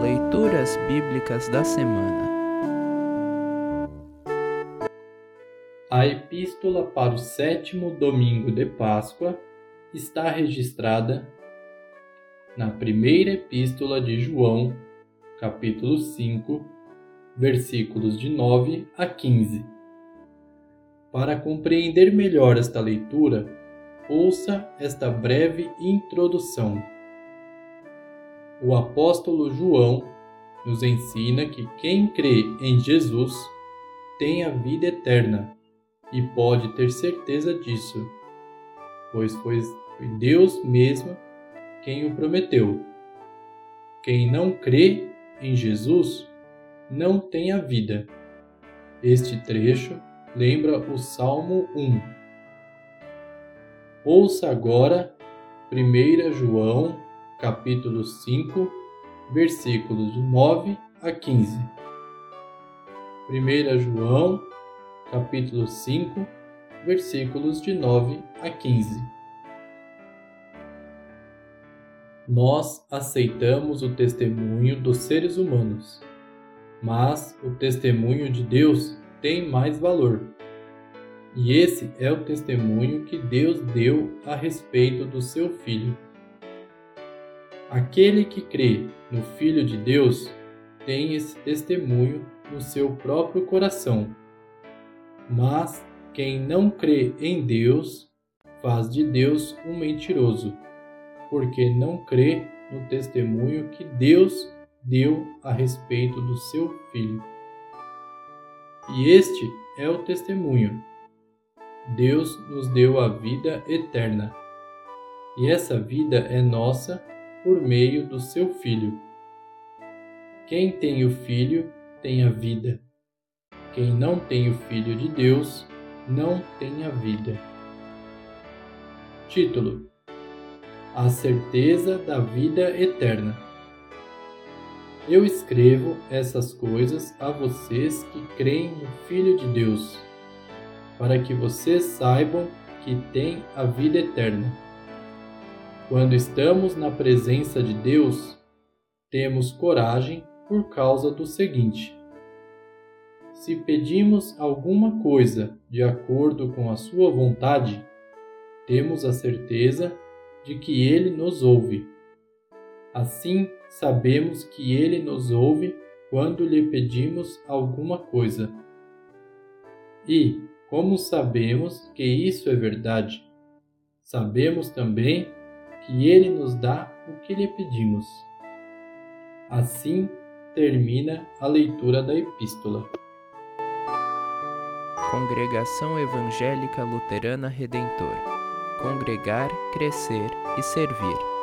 Leituras Bíblicas da Semana A Epístola para o sétimo domingo de Páscoa está registrada na primeira Epístola de João, capítulo 5, versículos de 9 a 15. Para compreender melhor esta leitura, ouça esta breve introdução. O apóstolo João nos ensina que quem crê em Jesus tem a vida eterna e pode ter certeza disso, pois foi Deus mesmo quem o prometeu. Quem não crê em Jesus não tem a vida. Este trecho lembra o Salmo 1. Ouça agora 1 João, capítulo 5, versículos de 9 a 15. 1 João, capítulo 5, versículos de 9 a 15. Nós aceitamos o testemunho dos seres humanos, mas o testemunho de Deus tem mais valor. E esse é o testemunho que Deus deu a respeito do seu Filho. Aquele que crê no Filho de Deus tem esse testemunho no seu próprio coração. Mas quem não crê em Deus faz de Deus um mentiroso, porque não crê no testemunho que Deus deu a respeito do seu Filho. E este é o testemunho. Deus nos deu a vida eterna. E essa vida é nossa por meio do seu Filho. Quem tem o Filho tem a vida. Quem não tem o Filho de Deus não tem a vida. Título: A certeza da vida eterna. Eu escrevo essas coisas a vocês que creem no Filho de Deus, para que vocês saibam que têm a vida eterna. Quando estamos na presença de Deus, temos coragem por causa do seguinte: se pedimos alguma coisa de acordo com a Sua vontade, temos a certeza de que Ele nos ouve. Assim, sabemos que Ele nos ouve quando lhe pedimos alguma coisa. E, como sabemos que isso é verdade, sabemos também que Ele nos dá o que lhe pedimos. Assim termina a leitura da Epístola. Congregação Evangélica Luterana Redentor Congregar, Crescer e Servir.